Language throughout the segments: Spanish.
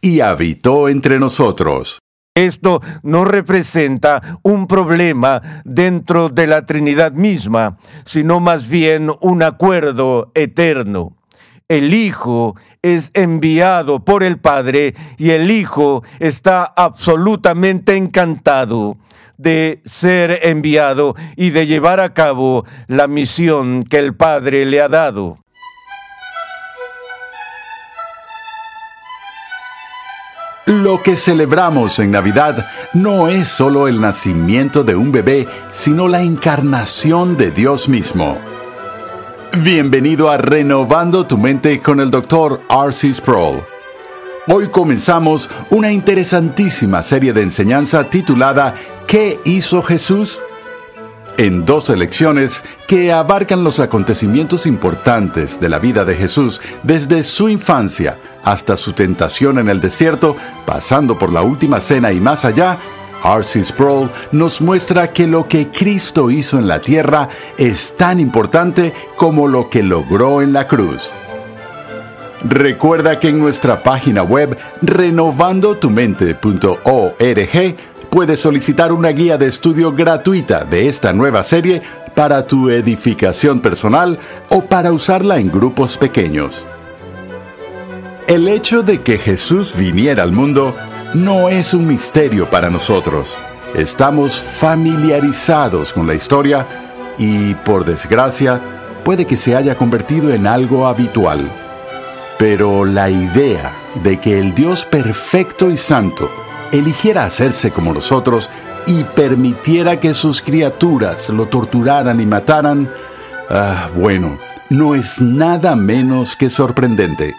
y habitó entre nosotros. Esto no representa un problema dentro de la Trinidad misma, sino más bien un acuerdo eterno. El Hijo es enviado por el Padre y el Hijo está absolutamente encantado de ser enviado y de llevar a cabo la misión que el Padre le ha dado. Lo que celebramos en Navidad no es solo el nacimiento de un bebé, sino la encarnación de Dios mismo. Bienvenido a Renovando tu mente con el Dr. R.C. Sproul. Hoy comenzamos una interesantísima serie de enseñanza titulada ¿Qué hizo Jesús? En dos lecciones que abarcan los acontecimientos importantes de la vida de Jesús desde su infancia hasta su tentación en el desierto, pasando por la última cena y más allá, R.C. Sproul nos muestra que lo que Cristo hizo en la tierra es tan importante como lo que logró en la cruz. Recuerda que en nuestra página web renovandotumente.org puedes solicitar una guía de estudio gratuita de esta nueva serie para tu edificación personal o para usarla en grupos pequeños. El hecho de que Jesús viniera al mundo no es un misterio para nosotros. Estamos familiarizados con la historia y, por desgracia, puede que se haya convertido en algo habitual. Pero la idea de que el Dios perfecto y santo eligiera hacerse como nosotros y permitiera que sus criaturas lo torturaran y mataran, ah, bueno, no es nada menos que sorprendente.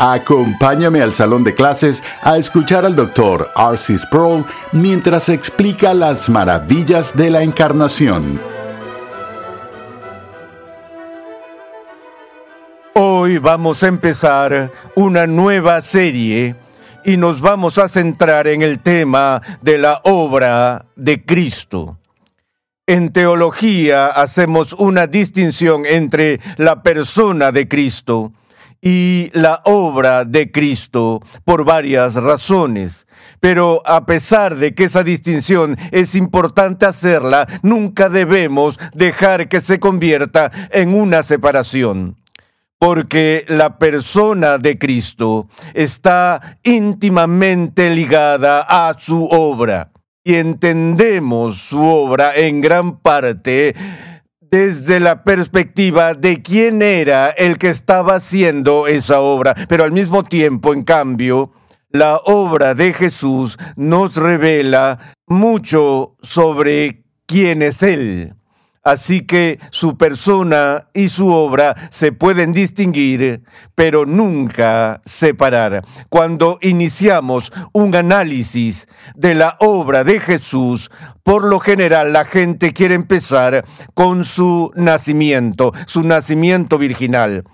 Acompáñame al salón de clases a escuchar al doctor R.C. Sproul mientras explica las maravillas de la encarnación. Hoy vamos a empezar una nueva serie y nos vamos a centrar en el tema de la obra de Cristo. En teología hacemos una distinción entre la persona de Cristo y la obra de Cristo por varias razones. Pero a pesar de que esa distinción es importante hacerla, nunca debemos dejar que se convierta en una separación. Porque la persona de Cristo está íntimamente ligada a su obra. Y entendemos su obra en gran parte desde la perspectiva de quién era el que estaba haciendo esa obra, pero al mismo tiempo, en cambio, la obra de Jesús nos revela mucho sobre quién es Él. Así que su persona y su obra se pueden distinguir, pero nunca separar. Cuando iniciamos un análisis de la obra de Jesús, por lo general la gente quiere empezar con su nacimiento, su nacimiento virginal.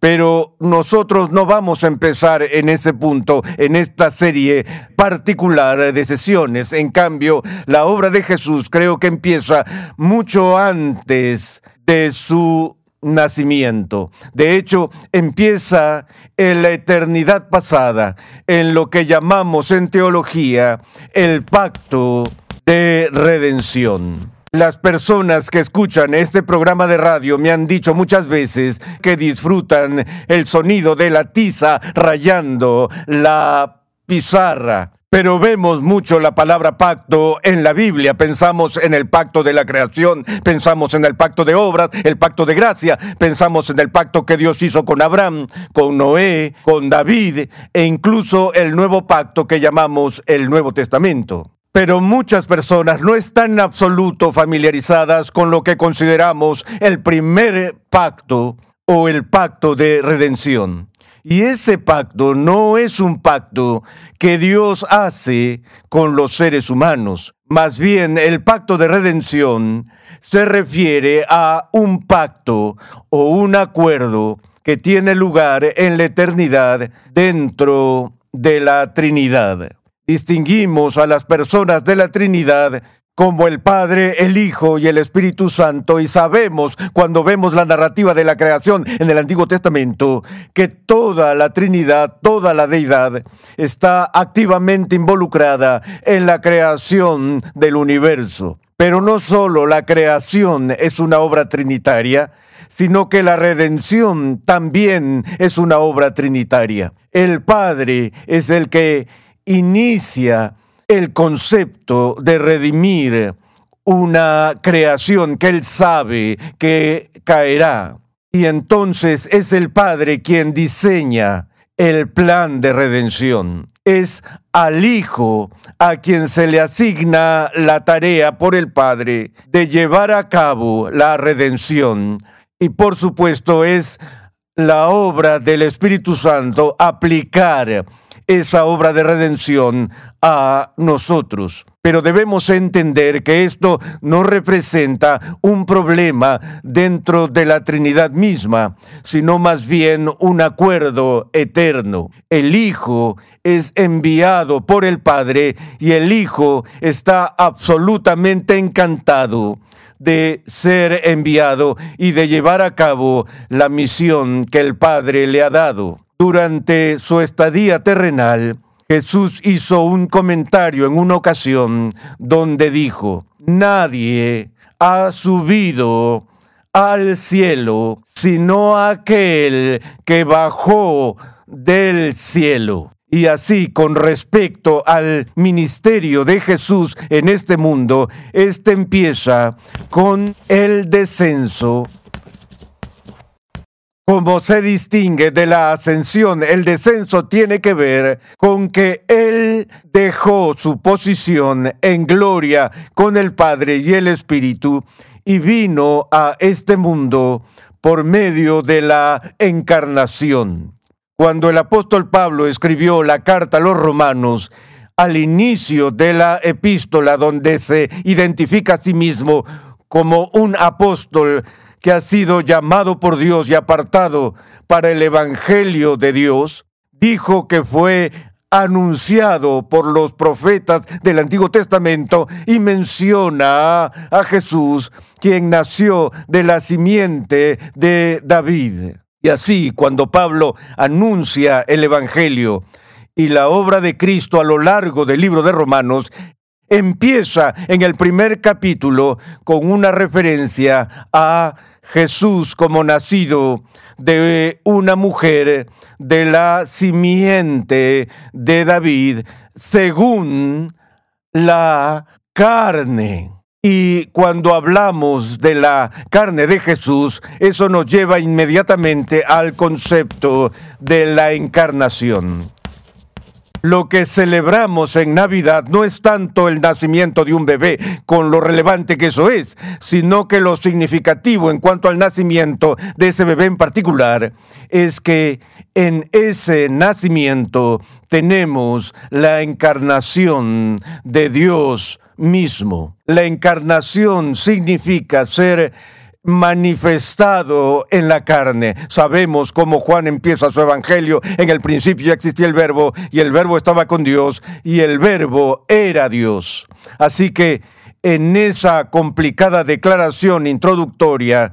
Pero nosotros no vamos a empezar en ese punto, en esta serie particular de sesiones. En cambio, la obra de Jesús creo que empieza mucho antes de su nacimiento. De hecho, empieza en la eternidad pasada, en lo que llamamos en teología el pacto de redención. Las personas que escuchan este programa de radio me han dicho muchas veces que disfrutan el sonido de la tiza rayando la pizarra. Pero vemos mucho la palabra pacto en la Biblia. Pensamos en el pacto de la creación, pensamos en el pacto de obras, el pacto de gracia, pensamos en el pacto que Dios hizo con Abraham, con Noé, con David e incluso el nuevo pacto que llamamos el Nuevo Testamento. Pero muchas personas no están en absoluto familiarizadas con lo que consideramos el primer pacto o el pacto de redención. Y ese pacto no es un pacto que Dios hace con los seres humanos. Más bien, el pacto de redención se refiere a un pacto o un acuerdo que tiene lugar en la eternidad dentro de la Trinidad. Distinguimos a las personas de la Trinidad como el Padre, el Hijo y el Espíritu Santo, y sabemos cuando vemos la narrativa de la creación en el Antiguo Testamento que toda la Trinidad, toda la deidad está activamente involucrada en la creación del universo. Pero no solo la creación es una obra trinitaria, sino que la redención también es una obra trinitaria. El Padre es el que inicia el concepto de redimir una creación que él sabe que caerá. Y entonces es el Padre quien diseña el plan de redención. Es al Hijo a quien se le asigna la tarea por el Padre de llevar a cabo la redención. Y por supuesto es la obra del Espíritu Santo aplicar esa obra de redención a nosotros. Pero debemos entender que esto no representa un problema dentro de la Trinidad misma, sino más bien un acuerdo eterno. El Hijo es enviado por el Padre y el Hijo está absolutamente encantado de ser enviado y de llevar a cabo la misión que el Padre le ha dado. Durante su estadía terrenal, Jesús hizo un comentario en una ocasión donde dijo, nadie ha subido al cielo sino aquel que bajó del cielo. Y así, con respecto al ministerio de Jesús en este mundo, este empieza con el descenso como se distingue de la ascensión, el descenso tiene que ver con que Él dejó su posición en gloria con el Padre y el Espíritu y vino a este mundo por medio de la encarnación. Cuando el apóstol Pablo escribió la carta a los romanos, al inicio de la epístola donde se identifica a sí mismo como un apóstol, que ha sido llamado por Dios y apartado para el Evangelio de Dios, dijo que fue anunciado por los profetas del Antiguo Testamento y menciona a, Jesús, quien nació de la simiente de David. Y así, cuando Pablo anuncia el Evangelio y la obra de Cristo a lo largo del libro de Romanos, empieza en el primer capítulo con una referencia a Jesús como nacido de una mujer de la simiente de David según la carne. Y cuando hablamos de la carne de Jesús, eso nos lleva inmediatamente al concepto de la encarnación. Lo que celebramos en Navidad no es tanto el nacimiento de un bebé, con lo relevante que eso es, sino que lo significativo en cuanto al nacimiento de ese bebé en particular es que en ese nacimiento tenemos la encarnación de Dios mismo. La encarnación significa ser manifestado en la carne. Sabemos cómo Juan empieza su evangelio. En el principio ya existía el verbo y el verbo estaba con Dios y el verbo era Dios. Así que en esa complicada declaración introductoria,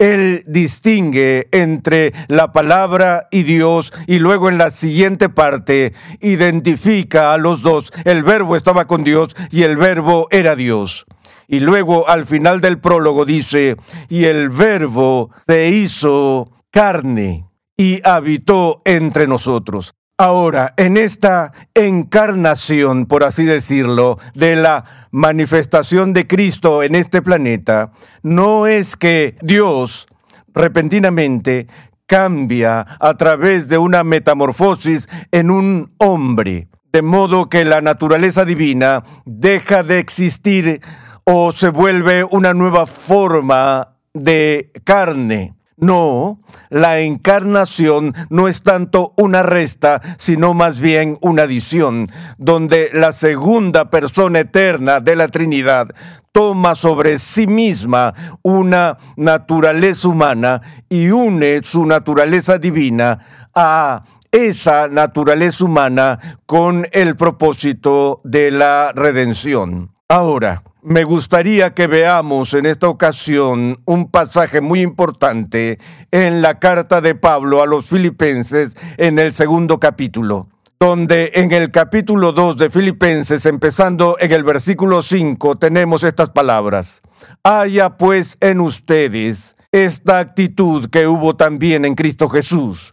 él distingue entre la palabra y Dios y luego en la siguiente parte identifica a los dos. El verbo estaba con Dios y el verbo era Dios. Y luego al final del prólogo dice, y el verbo se hizo carne y habitó entre nosotros. Ahora, en esta encarnación, por así decirlo, de la manifestación de Cristo en este planeta, no es que Dios repentinamente cambia a través de una metamorfosis en un hombre, de modo que la naturaleza divina deja de existir o se vuelve una nueva forma de carne. No, la encarnación no es tanto una resta, sino más bien una adición, donde la segunda persona eterna de la Trinidad toma sobre sí misma una naturaleza humana y une su naturaleza divina a esa naturaleza humana con el propósito de la redención. Ahora, me gustaría que veamos en esta ocasión un pasaje muy importante en la carta de Pablo a los filipenses en el segundo capítulo, donde en el capítulo 2 de Filipenses, empezando en el versículo 5, tenemos estas palabras. Haya pues en ustedes esta actitud que hubo también en Cristo Jesús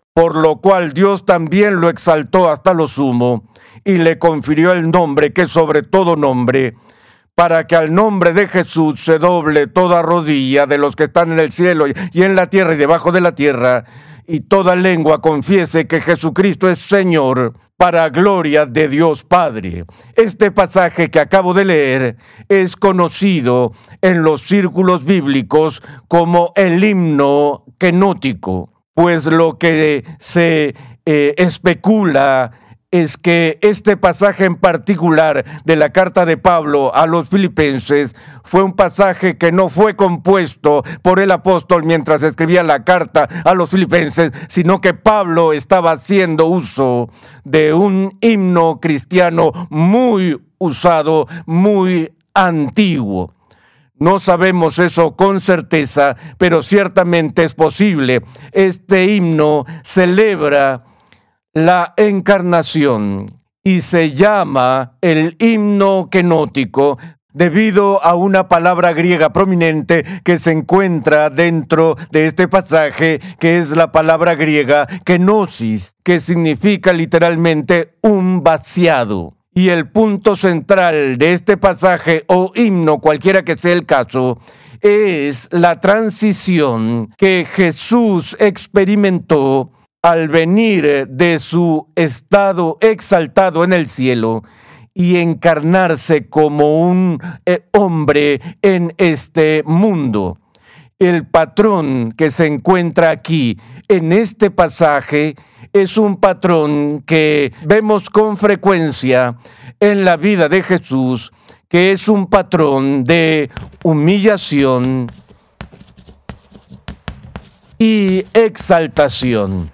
por lo cual Dios también lo exaltó hasta lo sumo y le confirió el nombre que sobre todo nombre, para que al nombre de Jesús se doble toda rodilla de los que están en el cielo y en la tierra y debajo de la tierra, y toda lengua confiese que Jesucristo es Señor, para gloria de Dios Padre. Este pasaje que acabo de leer es conocido en los círculos bíblicos como el himno kenótico, pues lo que se eh, especula es que este pasaje en particular de la carta de Pablo a los filipenses fue un pasaje que no fue compuesto por el apóstol mientras escribía la carta a los filipenses, sino que Pablo estaba haciendo uso de un himno cristiano muy usado, muy antiguo. No sabemos eso con certeza, pero ciertamente es posible. Este himno celebra la encarnación y se llama el himno kenótico debido a una palabra griega prominente que se encuentra dentro de este pasaje, que es la palabra griega kenosis, que significa literalmente un vaciado. Y el punto central de este pasaje o himno, cualquiera que sea el caso, es la transición que Jesús experimentó al venir de su estado exaltado en el cielo y encarnarse como un eh, hombre en este mundo. El patrón que se encuentra aquí en este pasaje es un patrón que vemos con frecuencia en la vida de Jesús, que es un patrón de humillación y exaltación.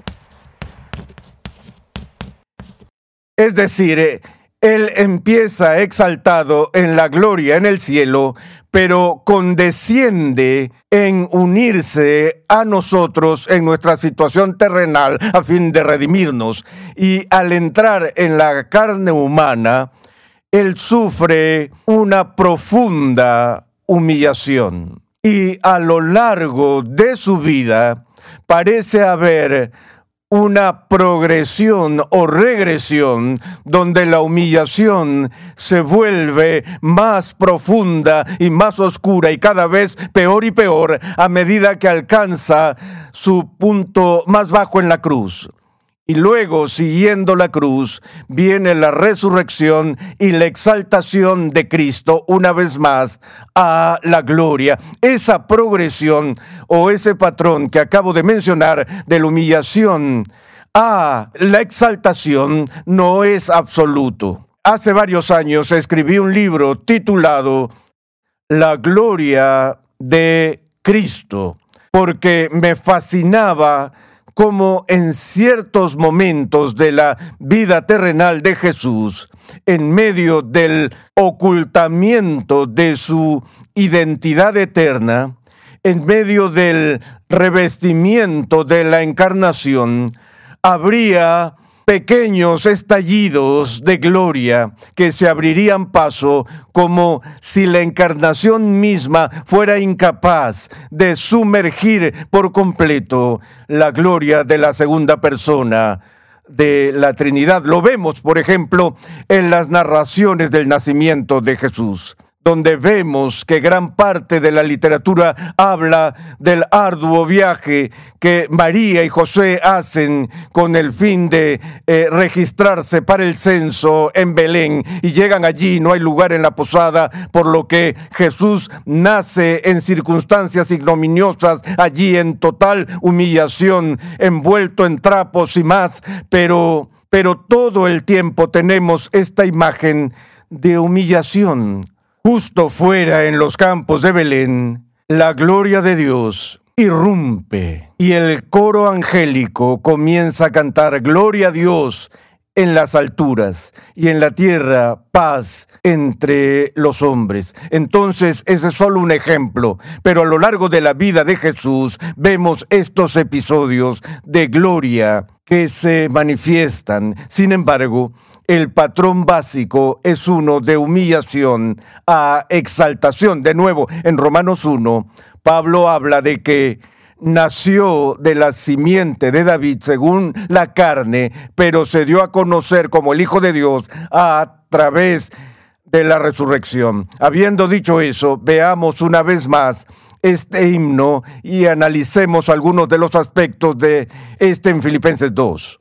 Es decir, eh, Él empieza exaltado en la gloria en el cielo, pero condesciende en unirse a nosotros en nuestra situación terrenal a fin de redimirnos. Y al entrar en la carne humana, Él sufre una profunda humillación. Y a lo largo de su vida parece haber una progresión o regresión donde la humillación se vuelve más profunda y más oscura y cada vez peor y peor a medida que alcanza su punto más bajo en la cruz. Y luego, siguiendo la cruz, viene la resurrección y la exaltación de Cristo una vez más a la gloria. Esa progresión o ese patrón que acabo de mencionar de la humillación a la exaltación no es absoluto. Hace varios años escribí un libro titulado La gloria de Cristo, porque me fascinaba como en ciertos momentos de la vida terrenal de Jesús, en medio del ocultamiento de su identidad eterna, en medio del revestimiento de la encarnación, habría pequeños estallidos de gloria que se abrirían paso como si la encarnación misma fuera incapaz de sumergir por completo la gloria de la segunda persona de la Trinidad. Lo vemos, por ejemplo, en las narraciones del nacimiento de Jesús donde vemos que gran parte de la literatura habla del arduo viaje que María y José hacen con el fin de eh, registrarse para el censo en Belén y llegan allí, no hay lugar en la posada, por lo que Jesús nace en circunstancias ignominiosas, allí en total humillación, envuelto en trapos y más, pero, pero todo el tiempo tenemos esta imagen de humillación Justo fuera en los campos de Belén, la gloria de Dios irrumpe y el coro angélico comienza a cantar Gloria a Dios en las alturas y en la tierra paz entre los hombres. Entonces, ese es solo un ejemplo, pero a lo largo de la vida de Jesús vemos estos episodios de gloria que se manifiestan. Sin embargo, el patrón básico es uno de humillación a exaltación. De nuevo, en Romanos 1, Pablo habla de que nació de la simiente de David según la carne, pero se dio a conocer como el Hijo de Dios a través de la resurrección. Habiendo dicho eso, veamos una vez más este himno y analicemos algunos de los aspectos de este en Filipenses 2.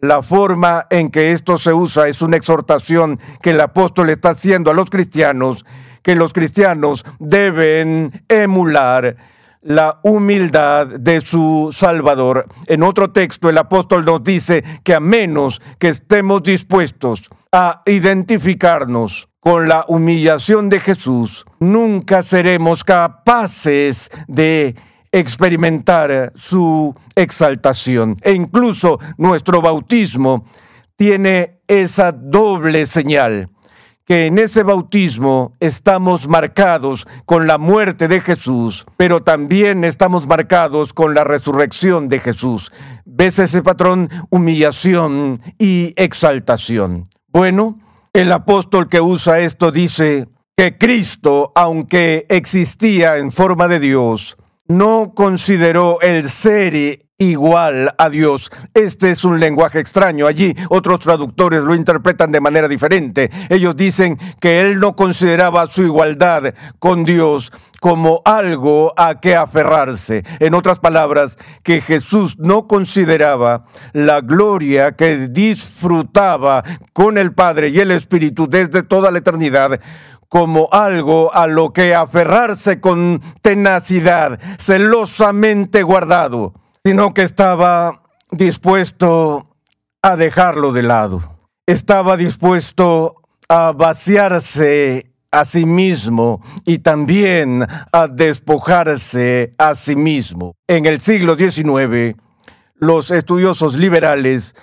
La forma en que esto se usa es una exhortación que el apóstol está haciendo a los cristianos, que los cristianos deben emular la humildad de su Salvador. En otro texto el apóstol nos dice que a menos que estemos dispuestos a identificarnos con la humillación de Jesús, nunca seremos capaces de experimentar su exaltación. E incluso nuestro bautismo tiene esa doble señal, que en ese bautismo estamos marcados con la muerte de Jesús, pero también estamos marcados con la resurrección de Jesús. ¿Ves ese patrón? Humillación y exaltación. Bueno, el apóstol que usa esto dice que Cristo, aunque existía en forma de Dios, no consideró el ser igual a Dios. Este es un lenguaje extraño. Allí otros traductores lo interpretan de manera diferente. Ellos dicen que él no consideraba su igualdad con Dios como algo a que aferrarse. En otras palabras, que Jesús no consideraba la gloria que disfrutaba con el Padre y el Espíritu desde toda la eternidad como algo a lo que aferrarse con tenacidad, celosamente guardado, sino que estaba dispuesto a dejarlo de lado. Estaba dispuesto a vaciarse a sí mismo y también a despojarse a sí mismo. En el siglo XIX, los estudiosos liberales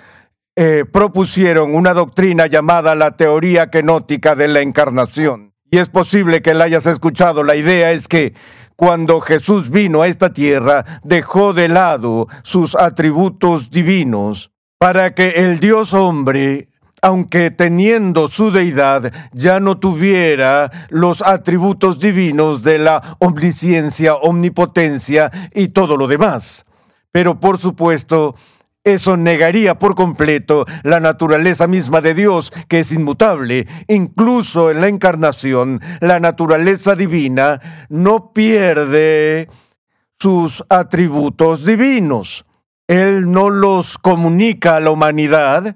eh, propusieron una doctrina llamada la teoría kenótica de la encarnación y es posible que la hayas escuchado. La idea es que cuando Jesús vino a esta tierra, dejó de lado sus atributos divinos para que el Dios hombre, aunque teniendo su deidad, ya no tuviera los atributos divinos de la omnisciencia, omnipotencia y todo lo demás. Pero por supuesto, eso negaría por completo la naturaleza misma de Dios, que es inmutable. Incluso en la encarnación, la naturaleza divina no pierde sus atributos divinos. Él no los comunica a la humanidad,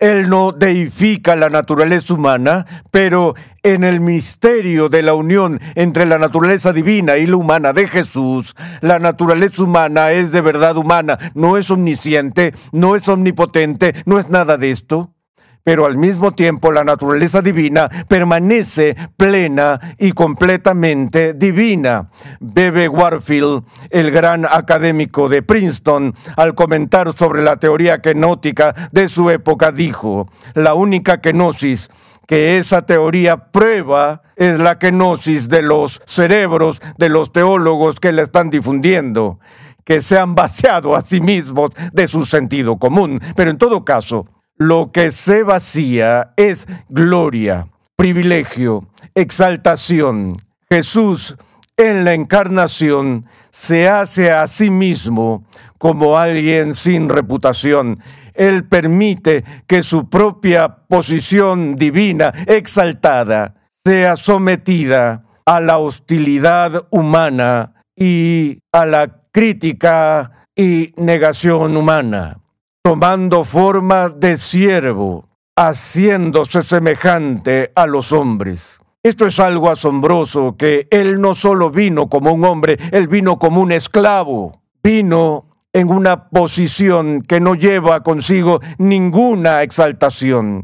él no deifica la naturaleza humana, pero en el misterio de la unión entre la naturaleza divina y la humana de Jesús, la naturaleza humana es de verdad humana, no es omnisciente, no es omnipotente, no es nada de esto pero al mismo tiempo la naturaleza divina permanece plena y completamente divina. Bebe Warfield, el gran académico de Princeton, al comentar sobre la teoría kenótica de su época, dijo, la única kenosis que esa teoría prueba es la kenosis de los cerebros de los teólogos que la están difundiendo, que se han vaciado a sí mismos de su sentido común. Pero en todo caso, lo que se vacía es gloria, privilegio, exaltación. Jesús en la encarnación se hace a sí mismo como alguien sin reputación. Él permite que su propia posición divina exaltada sea sometida a la hostilidad humana y a la crítica y negación humana tomando forma de siervo, haciéndose semejante a los hombres. Esto es algo asombroso, que Él no solo vino como un hombre, Él vino como un esclavo, vino en una posición que no lleva consigo ninguna exaltación,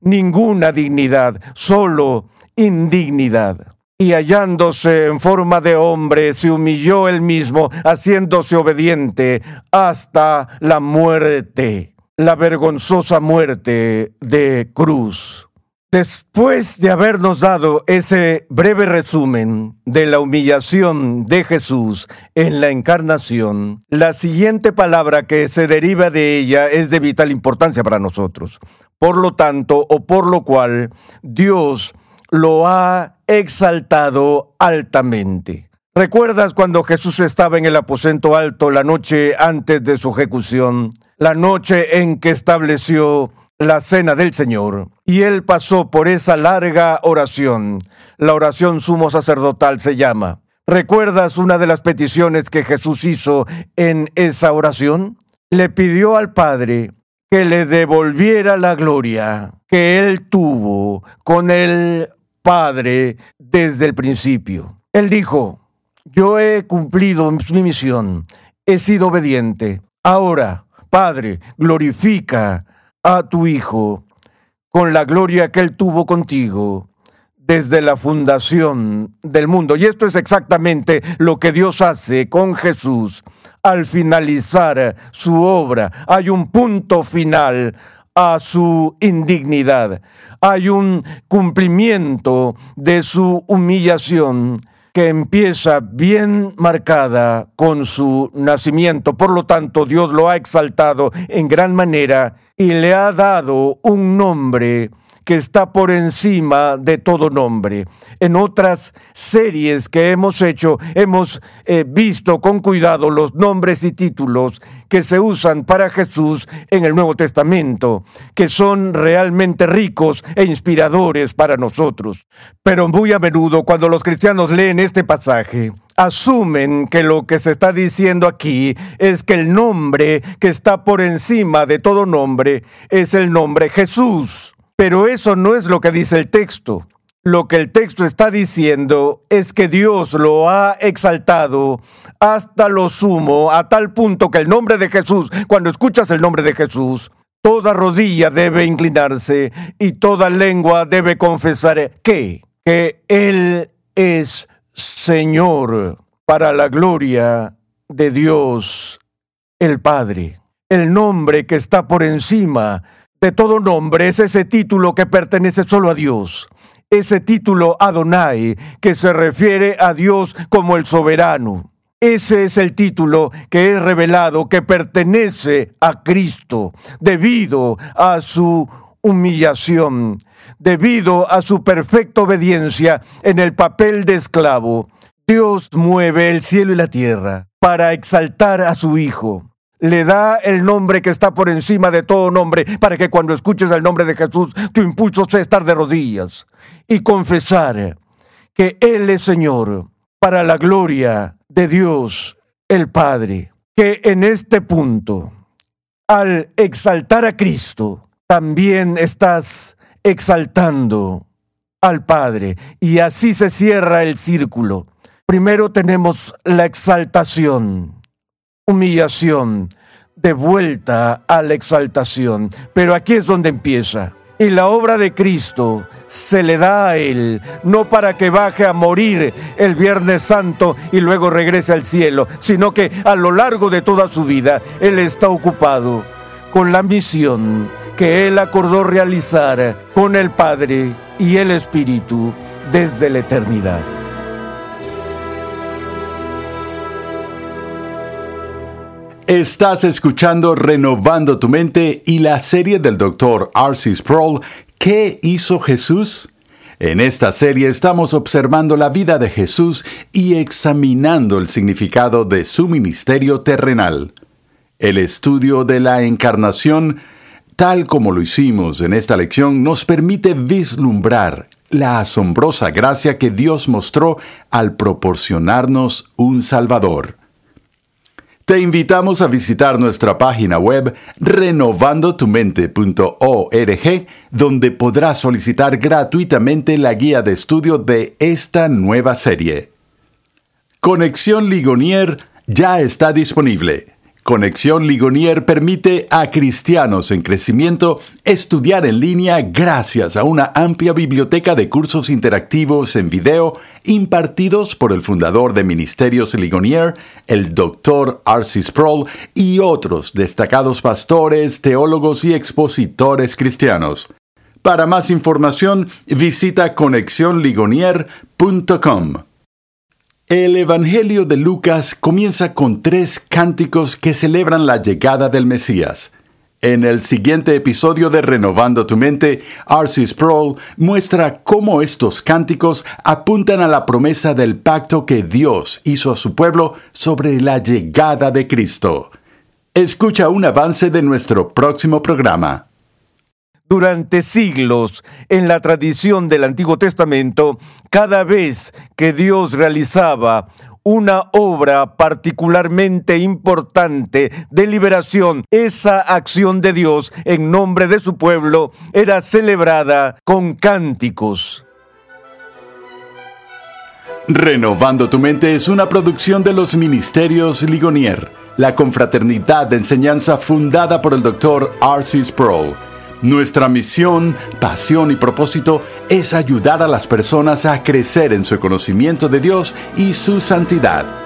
ninguna dignidad, solo indignidad y hallándose en forma de hombre, se humilló él mismo, haciéndose obediente hasta la muerte, la vergonzosa muerte de cruz. Después de habernos dado ese breve resumen de la humillación de Jesús en la encarnación, la siguiente palabra que se deriva de ella es de vital importancia para nosotros. Por lo tanto, o por lo cual, Dios lo ha exaltado altamente. ¿Recuerdas cuando Jesús estaba en el aposento alto la noche antes de su ejecución, la noche en que estableció la cena del Señor? Y él pasó por esa larga oración. La oración sumo sacerdotal se llama. ¿Recuerdas una de las peticiones que Jesús hizo en esa oración? Le pidió al Padre que le devolviera la gloria que él tuvo con el Padre desde el principio. Él dijo, yo he cumplido mi misión, he sido obediente. Ahora, Padre, glorifica a tu Hijo con la gloria que Él tuvo contigo desde la fundación del mundo. Y esto es exactamente lo que Dios hace con Jesús al finalizar su obra. Hay un punto final a su indignidad. Hay un cumplimiento de su humillación que empieza bien marcada con su nacimiento. Por lo tanto, Dios lo ha exaltado en gran manera y le ha dado un nombre que está por encima de todo nombre. En otras series que hemos hecho, hemos eh, visto con cuidado los nombres y títulos que se usan para Jesús en el Nuevo Testamento, que son realmente ricos e inspiradores para nosotros. Pero muy a menudo cuando los cristianos leen este pasaje, asumen que lo que se está diciendo aquí es que el nombre que está por encima de todo nombre es el nombre Jesús. Pero eso no es lo que dice el texto. Lo que el texto está diciendo es que Dios lo ha exaltado hasta lo sumo, a tal punto que el nombre de Jesús, cuando escuchas el nombre de Jesús, toda rodilla debe inclinarse y toda lengua debe confesar que, que Él es Señor para la gloria de Dios el Padre. El nombre que está por encima de todo nombre es ese título que pertenece solo a Dios. Ese título Adonai, que se refiere a Dios como el soberano. Ese es el título que es revelado, que pertenece a Cristo, debido a su humillación, debido a su perfecta obediencia en el papel de esclavo. Dios mueve el cielo y la tierra para exaltar a su Hijo le da el nombre que está por encima de todo nombre, para que cuando escuches el nombre de Jesús, tu impulso sea estar de rodillas y confesar que Él es Señor para la gloria de Dios el Padre. que en este punto, al exaltar a Cristo, también estás exaltando al Padre. Y así se cierra el círculo. Primero tenemos la exaltación, humillación, de vuelta a la exaltación. Pero aquí es donde empieza. Y la obra de Cristo se le da a Él, no para que baje a morir el Viernes Santo y luego regrese al cielo, sino que a lo largo de toda su vida Él está ocupado con la misión que Él acordó realizar con el Padre y el Espíritu desde la eternidad. Estás escuchando Renovando tu Mente y la serie del Dr. R.C. Sproul, ¿Qué hizo Jesús? En esta serie estamos observando la vida de Jesús y examinando el significado de su ministerio terrenal. El estudio de la encarnación, tal como lo hicimos en esta lección, nos permite vislumbrar la asombrosa gracia que Dios mostró al proporcionarnos un Salvador. Te invitamos a visitar nuestra página web renovandotumente.org, donde podrás solicitar gratuitamente la guía de estudio de esta nueva serie. Conexión Ligonier ya está disponible. Conexión Ligonier permite a cristianos en crecimiento estudiar en línea gracias a una amplia biblioteca de cursos interactivos en video impartidos por el fundador de Ministerios Ligonier, el Dr. R.C. Sproul, y otros destacados pastores, teólogos y expositores cristianos. Para más información, visita conexionligonier.com. El Evangelio de Lucas comienza con tres cánticos que celebran la llegada del Mesías. En el siguiente episodio de Renovando tu Mente, R.C. Sproul muestra cómo estos cánticos apuntan a la promesa del pacto que Dios hizo a su pueblo sobre la llegada de Cristo. Escucha un avance de nuestro próximo programa. Durante siglos, en la tradición del Antiguo Testamento, cada vez que Dios realizaba una obra particularmente importante de liberación, esa acción de Dios en nombre de su pueblo era celebrada con cánticos. Renovando tu mente es una producción de los Ministerios Ligonier, la confraternidad de enseñanza fundada por el Dr. R.C. Sproul. Nuestra misión, pasión y propósito es ayudar a las personas a crecer en su conocimiento de Dios y su santidad.